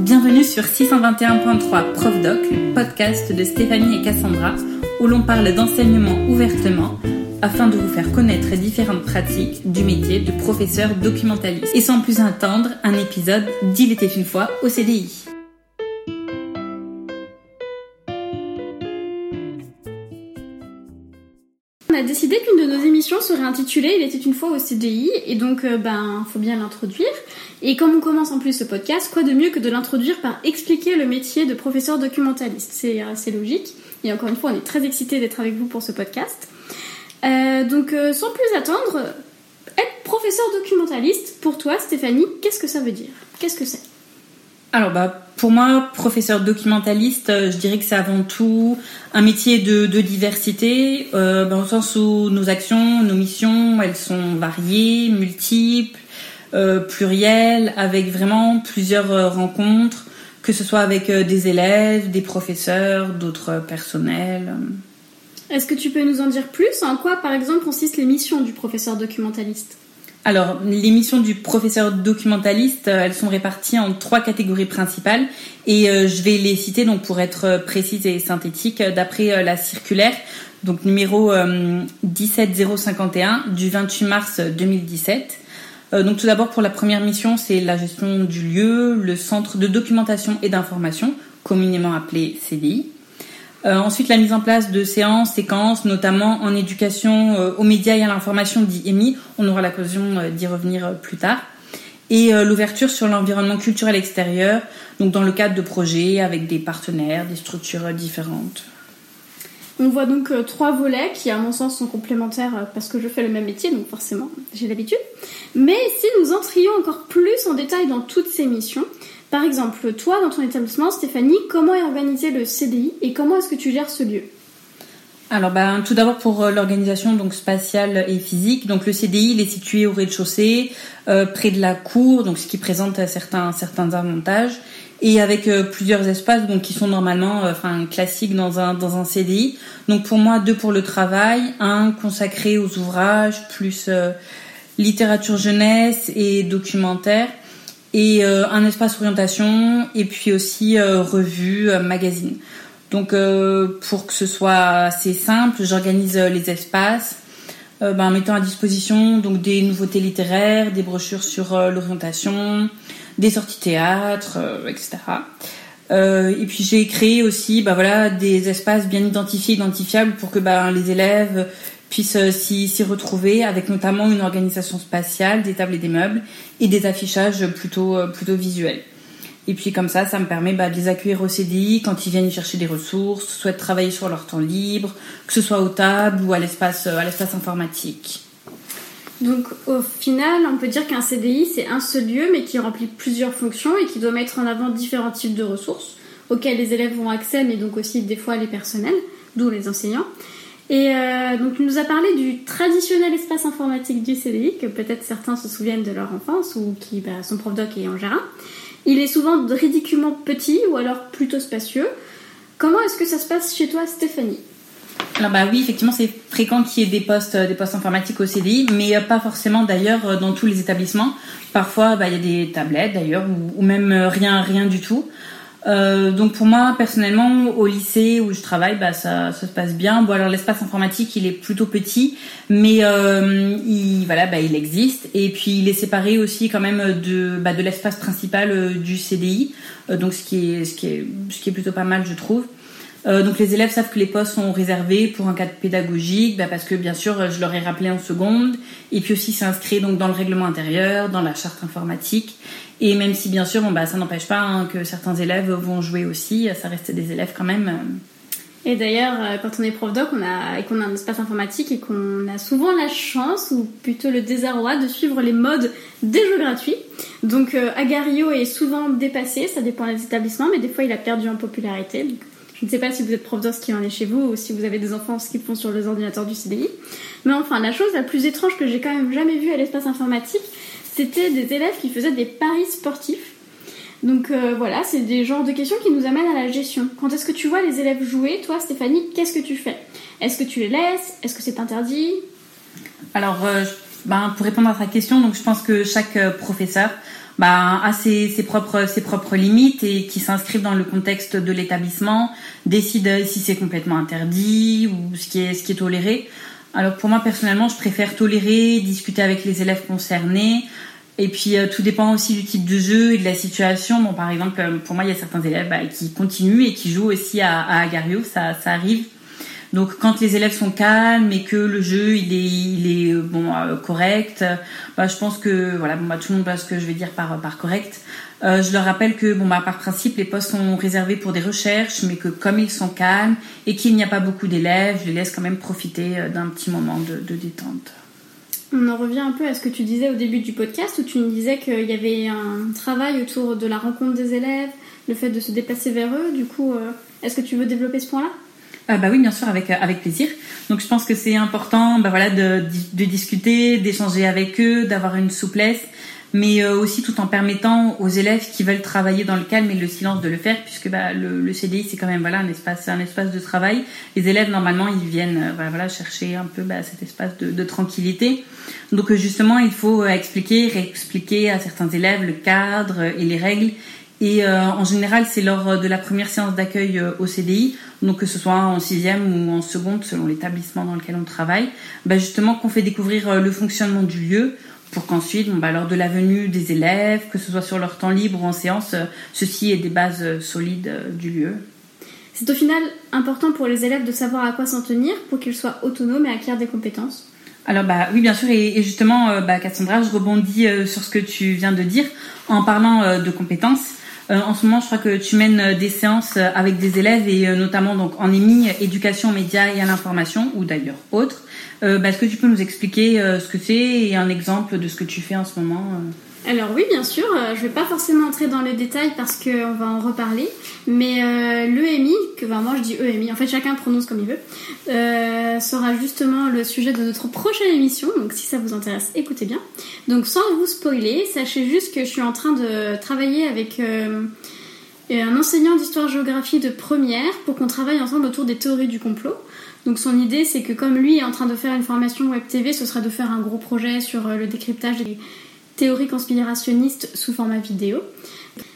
Bienvenue sur 621.3 Prof Doc, le podcast de Stéphanie et Cassandra, où l'on parle d'enseignement ouvertement afin de vous faire connaître différentes pratiques du métier de professeur documentaliste. Et sans plus attendre, un épisode d'Il était une fois au CDI. A décidé qu'une de nos émissions serait intitulée Il était une fois au CDI et donc euh, ben faut bien l'introduire. Et comme on commence en plus ce podcast, quoi de mieux que de l'introduire par expliquer le métier de professeur documentaliste? C'est assez logique. Et encore une fois, on est très excités d'être avec vous pour ce podcast. Euh, donc euh, sans plus attendre, être professeur documentaliste, pour toi Stéphanie, qu'est-ce que ça veut dire? Qu'est-ce que c'est? Alors bah pour moi, professeur documentaliste, euh, je dirais que c'est avant tout un métier de, diversité, euh, dans le sens où nos actions, nos missions, elles sont variées, multiples, euh, plurielles, avec vraiment plusieurs rencontres, que ce soit avec des élèves, des professeurs, d'autres personnels. Est-ce que tu peux nous en dire plus? En quoi, par exemple, consistent les missions du professeur documentaliste? Alors, les missions du professeur documentaliste, euh, elles sont réparties en trois catégories principales et euh, je vais les citer donc pour être euh, précise et synthétique d'après la circulaire donc numéro 17051 du 28 mars 2017. donc tout d'abord pour la première mission, c'est la gestion du lieu, le centre de documentation et d'information, communément appelé CDI. Euh, ensuite, la mise en place de séances, séquences, notamment en éducation euh, aux médias et à l'information dit EMI. On aura l'occasion euh, d'y revenir plus tard. Et l'ouverture sur l'environnement culturel extérieur, donc dans le cadre de projets avec des partenaires, des structures différentes. On voit donc trois volets qui, à mon sens, sont complémentaires parce que je fais le même métier, donc forcément, j'ai l'habitude. Mais si nous entrions encore plus en détail dans toutes ces missions, par exemple, toi, dans ton établissement, Stéphanie, comment est organisé le CDI et comment est-ce que tu gères ce lieu? Alors ben, tout d'abord pour euh, l'organisation donc spatiale et physique. Donc le CDI il est situé au rez-de-chaussée, euh, près de la cour, donc ce qui présente certains avantages et avec euh, plusieurs espaces donc qui sont normalement enfin classiques dans un dans un CDI. Donc pour moi deux pour le travail, un consacré aux ouvrages plus littérature jeunesse et documentaire et euh, un espace orientation et puis aussi euh, revue, euh, magazine. Donc pour que ce soit assez simple, j'organise les espaces ben, en mettant à disposition donc des nouveautés littéraires, des brochures sur l'orientation, des sorties théâtre, etc. et puis j'ai créé aussi ben, voilà des espaces bien identifiés, identifiables pour que ben, les élèves puissent euh, s'y retrouver avec notamment une organisation spatiale, des tables et des meubles et des affichages plutôt, euh, plutôt visuels. Et puis comme ça, ça me permet bah, de les accueillir au CDI quand ils viennent y chercher des ressources, de travailler sur leur temps libre, que ce soit aux tables ou à l'espace euh, à l'espace informatique. Donc au final, on peut dire qu'un CDI, c'est un seul lieu, mais qui remplit plusieurs fonctions et qui doit mettre en avant différents types de ressources auxquelles les élèves ont accès, mais donc aussi des fois les personnels, d'où les enseignants. Et euh, donc, il nous a parlé du traditionnel espace informatique du CDI, que peut-être certains se souviennent de leur enfance ou qui bah, sont prof doc et en gérant. Il est souvent ridiculement petit ou alors plutôt spacieux. Comment est-ce que ça se passe chez toi, Stéphanie? Alors bah oui, effectivement, c'est fréquent qu'il y ait des postes, des postes informatiques au CDI, mais euh, pas forcément d'ailleurs euh, dans tous les établissements. Parfois, bah, il y a des tablettes d'ailleurs, ou, même rien, rien du tout. Euh, donc pour moi personnellement au lycée où je travaille bah ça, ça se passe bien bon alors l'espace informatique il est plutôt petit mais euh, il voilà bah il existe et puis il est séparé aussi quand même de bah, de l'espace principal euh, du CDI euh, donc ce qui est ce qui est ce qui est plutôt pas mal je trouve euh, donc les élèves savent que les postes sont réservés pour un cadre pédagogique, bah parce que bien sûr je leur ai rappelé en seconde, et puis aussi c'est inscrit donc dans le règlement intérieur, dans la charte informatique, et même si bien sûr bah, ça n'empêche pas hein, que certains élèves vont jouer aussi, ça reste des élèves quand même. Et d'ailleurs, euh, quand on est prof doc on a, et qu'on a un espace informatique et qu'on a souvent la chance, ou plutôt le désarroi, de suivre les modes des jeux gratuits. Donc euh, Agario est souvent dépassé, ça dépend des établissements, mais des fois il a perdu en popularité. Je ne sais pas si vous êtes prof d'os qui en est chez vous ou si vous avez des enfants qui font sur les ordinateurs du CDI. Mais enfin, la chose la plus étrange que j'ai quand même jamais vue à l'espace informatique, c'était des élèves qui faisaient des paris sportifs. Donc euh, voilà, c'est des genres de questions qui nous amènent à la gestion. Quand est-ce que tu vois les élèves jouer, toi Stéphanie, qu'est-ce que tu fais? Est-ce que tu les laisses? Est-ce que c'est interdit? Alors, euh, ben, pour répondre à ta question, je pense que chaque euh, professeur bah, a ses, propres, limites et qui s'inscrivent dans le contexte de l'établissement, décide si c'est complètement interdit ou ce qui est, toléré. Alors pour moi personnellement, je préfère tolérer, discuter avec les élèves concernés. Et puis euh, tout dépend aussi du type de jeu et de la situation. Par exemple, euh, pour moi, il y a certains élèves bah, qui continuent et qui jouent aussi à, à Agario, ça arrive. Donc quand les élèves sont calmes et que le jeu il est, euh, bon correct, bah, je pense que voilà, bah, tout le monde voit ce que je vais dire par, correct. Euh, je leur rappelle que, bon, bah, par principe, les postes sont réservés pour des recherches, mais que comme ils sont calmes et qu'il n'y a pas beaucoup d'élèves, je les laisse quand même profiter euh, d'un petit moment de, de, détente. On en revient un peu à ce que tu disais au début du podcast, où tu nous disais qu'il y avait un travail autour de la rencontre des élèves, le fait de se déplacer vers eux. Du coup, euh, est-ce que tu veux développer ce point-là? Euh, oui, bien sûr, avec avec plaisir. Donc je pense que c'est important, bah de, discuter, d'échanger avec eux, d'avoir une souplesse mais euh, aussi tout en permettant aux élèves qui veulent travailler dans le calme et le silence de le faire, puisque bah, le, CDI c'est quand même voilà un espace, de travail. Les élèves normalement ils viennent euh, chercher un peu cet espace de, de, tranquillité. Donc euh, justement il faut expliquer, réexpliquer à certains élèves le cadre et les règles. Et en général c'est lors de la première séance d'accueil au CDI, donc que ce soit en sixième ou en seconde selon l'établissement dans lequel on travaille, bah, justement qu'on fait découvrir le fonctionnement du lieu pour qu'ensuite, bon, bah, lors de la venue des élèves, que ce soit sur leur temps libre ou en séance, euh, ceci ait des bases euh, solides euh, du lieu. C'est au final important pour les élèves de savoir à quoi s'en tenir pour qu'ils soient autonomes et acquièrent des compétences. Alors bah oui bien sûr et, justement bah, Cassandra je rebondis sur ce que tu viens de dire en parlant de compétences. En ce moment je crois que tu mènes des séances avec des élèves et notamment donc en EMI éducation médias et à l'information ou d'ailleurs autres. Euh, bah, est-ce que tu peux nous expliquer euh, ce que c'est et un exemple de ce que tu fais en ce moment euh? Alors oui, bien sûr, je vais pas forcément entrer dans les détails parce qu'on va en reparler, mais euh, l'EMI, que ben, moi je dis EMI, en fait chacun prononce comme il veut, sera justement le sujet de notre prochaine émission, donc si ça vous intéresse, écoutez bien. Donc sans vous spoiler, sachez juste que je suis en train de travailler avec un enseignant d'histoire-géographie de première pour qu'on travaille ensemble autour des théories du complot. Donc son idée, c'est que comme lui est en train de faire une formation web TV, ce serait de faire un gros projet sur euh, le décryptage des théories conspirationnistes sous format vidéo.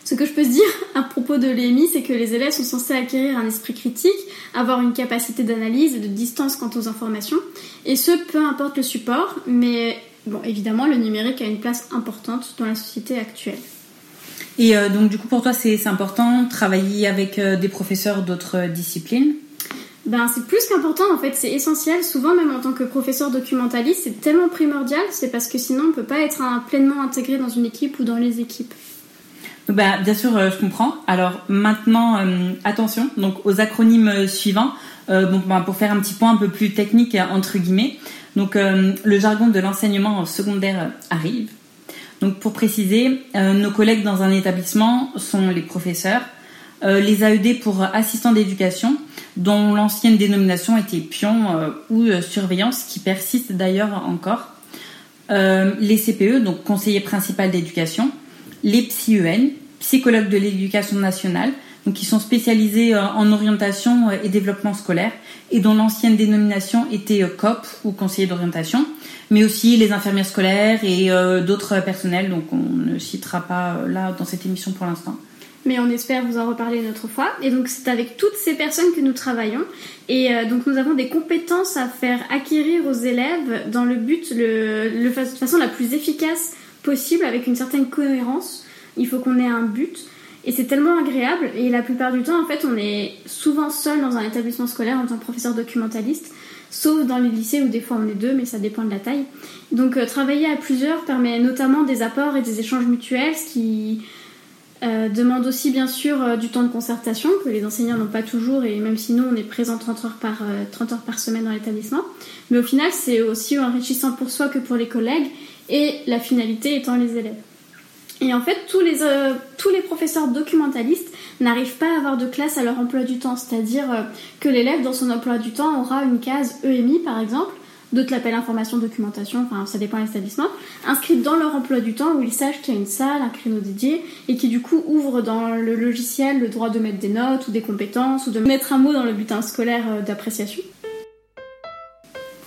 Ce que je peux dire à propos de l'EMI, c'est que les élèves sont censés acquérir un esprit critique, avoir une capacité d'analyse et de distance quant aux informations, et ce, peu importe le support, mais bon, évidemment, le numérique a une place importante dans la société actuelle. Et euh, donc, du coup, pour toi, c'est important de travailler avec euh, des professeurs d'autres disciplines? Ben, c'est plus qu'important en fait, c'est essentiel. Souvent, même en tant que professeur documentaliste, c'est tellement primordial, c'est parce que sinon on peut pas être pleinement intégré dans une équipe ou dans les équipes. Bah, bien sûr, euh, je comprends. Alors maintenant, euh, attention donc aux acronymes euh, suivants. bah, pour faire un petit point un peu plus technique entre guillemets. Donc le jargon de l'enseignement secondaire arrive. Donc pour préciser, nos collègues dans un établissement sont les professeurs, les AED pour assistants d'éducation dont l'ancienne dénomination était pion euh, ou euh, surveillance, qui persiste d'ailleurs encore. Euh, les CPE, donc conseiller principal d'éducation, les PsyEN, psychologues de l'éducation nationale, donc qui sont spécialisés en orientation et développement scolaire, et dont l'ancienne dénomination était COP ou conseiller d'orientation, mais aussi les infirmières scolaires et d'autres personnels, donc on ne citera pas là dans cette émission pour l'instant mais on espère vous en reparler une autre fois. Et donc c'est avec toutes ces personnes que nous travaillons. Et euh, donc nous avons des compétences à faire acquérir aux élèves dans le but, le, de façon la plus efficace possible, avec une certaine cohérence. Il faut qu'on ait un but. Et c'est tellement agréable. Et la plupart du temps, en fait, on est souvent seul dans un établissement scolaire en tant que professeur documentaliste. Sauf dans les lycées où des fois on est deux, mais ça dépend de la taille. Donc euh, travailler à plusieurs permet notamment des apports et des échanges mutuels, ce qui euh, demande aussi bien sûr euh, du temps de concertation que les enseignants n'ont pas toujours et même si nous on est présent 30 heures par, 30 euh, heures par semaine dans l'établissement. Mais au final c'est aussi enrichissant pour soi que pour les collègues et la finalité étant les élèves. Et en fait tous les, tous les professeurs documentalistes n'arrivent pas à avoir de classe à leur emploi du temps, c'est-à-dire que l'élève dans son emploi du temps aura une case EMI par exemple d'autres l'appellent information, documentation, enfin ça dépend de l'établissement, inscrite dans leur emploi du temps où ils sachent qu'il y a une salle, un créneau dédié et qui du coup ouvre dans le logiciel le droit de mettre des notes ou des compétences ou de mettre un mot dans le bulletin scolaire euh, d'appréciation.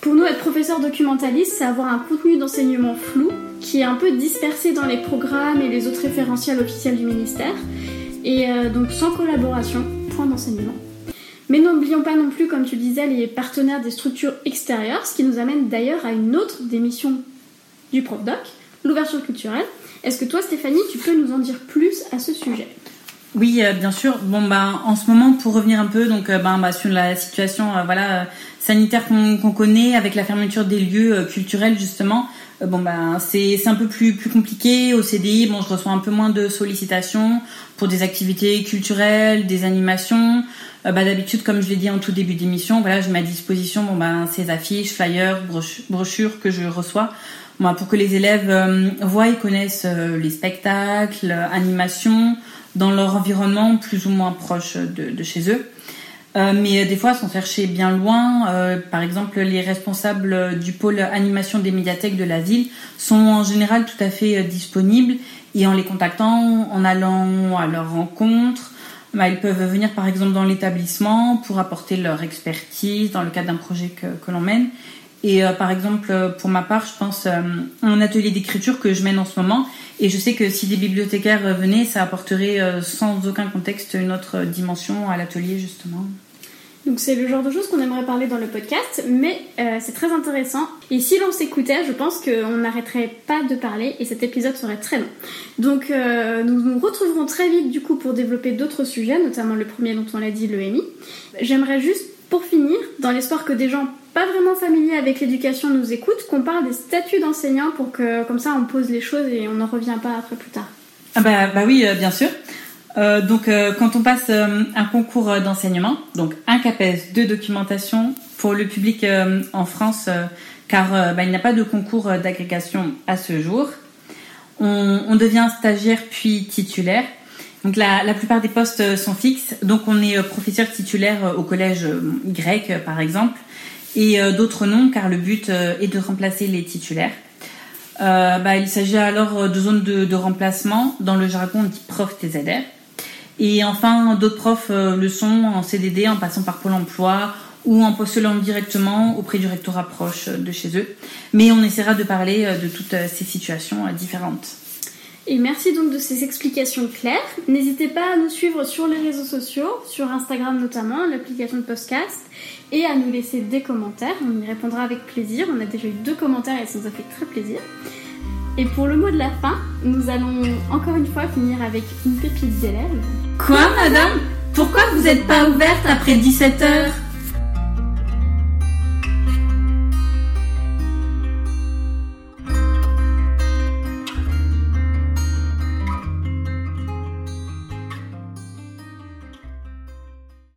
Pour nous, être professeur documentaliste, c'est avoir un contenu d'enseignement flou qui est un peu dispersé dans les programmes et les autres référentiels officiels du ministère, et euh, donc sans collaboration, point d'enseignement. Mais n'oublions pas non plus, comme tu disais, les partenaires des structures extérieures, ce qui nous amène d'ailleurs à une autre des missions du ProfDoc, l'ouverture culturelle. Est-ce que toi, Stéphanie, tu peux nous en dire plus à ce sujet? Oui, euh, bien sûr. Bon, ben, en ce moment, pour revenir un peu, euh, ben, bah, sur la situation, euh, sanitaire qu'on connaît, avec la fermeture des lieux culturels justement, bon, ben, c'est un peu plus plus compliqué. Au CDI, bon, je reçois un peu moins de sollicitations pour des activités culturelles, des animations. bah, d'habitude, comme je l'ai dit en tout début d'émission, voilà, je mets à disposition, bon, ben, ces affiches, flyers, brochures que je reçois. Bon, pour que les élèves voient et connaissent les spectacles, animations, dans leur environnement plus ou moins proche de, chez eux. Euh, mais des fois, sans chercher bien loin, euh, par exemple, les responsables du pôle animation des médiathèques de la ville sont en général tout à fait euh, disponibles et en les contactant, en allant à leur rencontre, bah, ils peuvent venir par exemple dans l'établissement pour apporter leur expertise dans le cadre d'un projet que, que l'on mène. Et par exemple, pour ma part, je pense à un atelier d'écriture que je mène en ce moment et je sais que si des bibliothécaires venaient, ça apporterait euh, sans aucun contexte une autre dimension à l'atelier justement. Donc c'est le genre de choses qu'on aimerait parler dans le podcast, mais euh, c'est très intéressant. Et si l'on s'écoutait, je pense qu'on n'arrêterait pas de parler et cet épisode serait très long. Donc euh, nous nous retrouverons très vite du coup pour développer d'autres sujets, notamment le premier dont on l'a dit, le MI. J'aimerais juste pour finir, dans l'espoir que des gens pas vraiment familiers avec l'éducation nous écoutent, qu'on parle des statuts d'enseignants pour que comme ça on pose les choses et on n'en revient pas après plus tard. Ah bah, bah oui, euh, bien sûr. Euh, donc euh, quand on passe un concours d'enseignement, donc un CAPES, deux documentations pour le public en France, car bah, il n'y a pas de concours d'agrégation à ce jour. On, devient stagiaire puis titulaire. Donc la, la, plupart des postes sont fixes. Donc on est professeur titulaire au collège Y par exemple et euh, d'autres non, car le but euh, est de remplacer les titulaires. Euh, bah, il s'agit alors de zones de, remplacement. Dans le jargon, on dit prof TZR. Et enfin, d'autres profs le sont en CDD, en passant par Pôle emploi ou en postulant directement auprès du rectorat proche de chez eux. Mais on essaiera de parler de toutes ces situations différentes. Et merci donc de ces explications claires. N'hésitez pas à nous suivre sur les réseaux sociaux, sur Instagram notamment, l'application de podcast, et à nous laisser des commentaires. On y répondra avec plaisir. On a déjà eu deux commentaires et ça nous a fait très plaisir. Et pour le mot de la fin, nous allons encore une fois finir avec une pépite d'élève. Quoi, madame? Pourquoi vous n'êtes pas ouverte après 17 heures?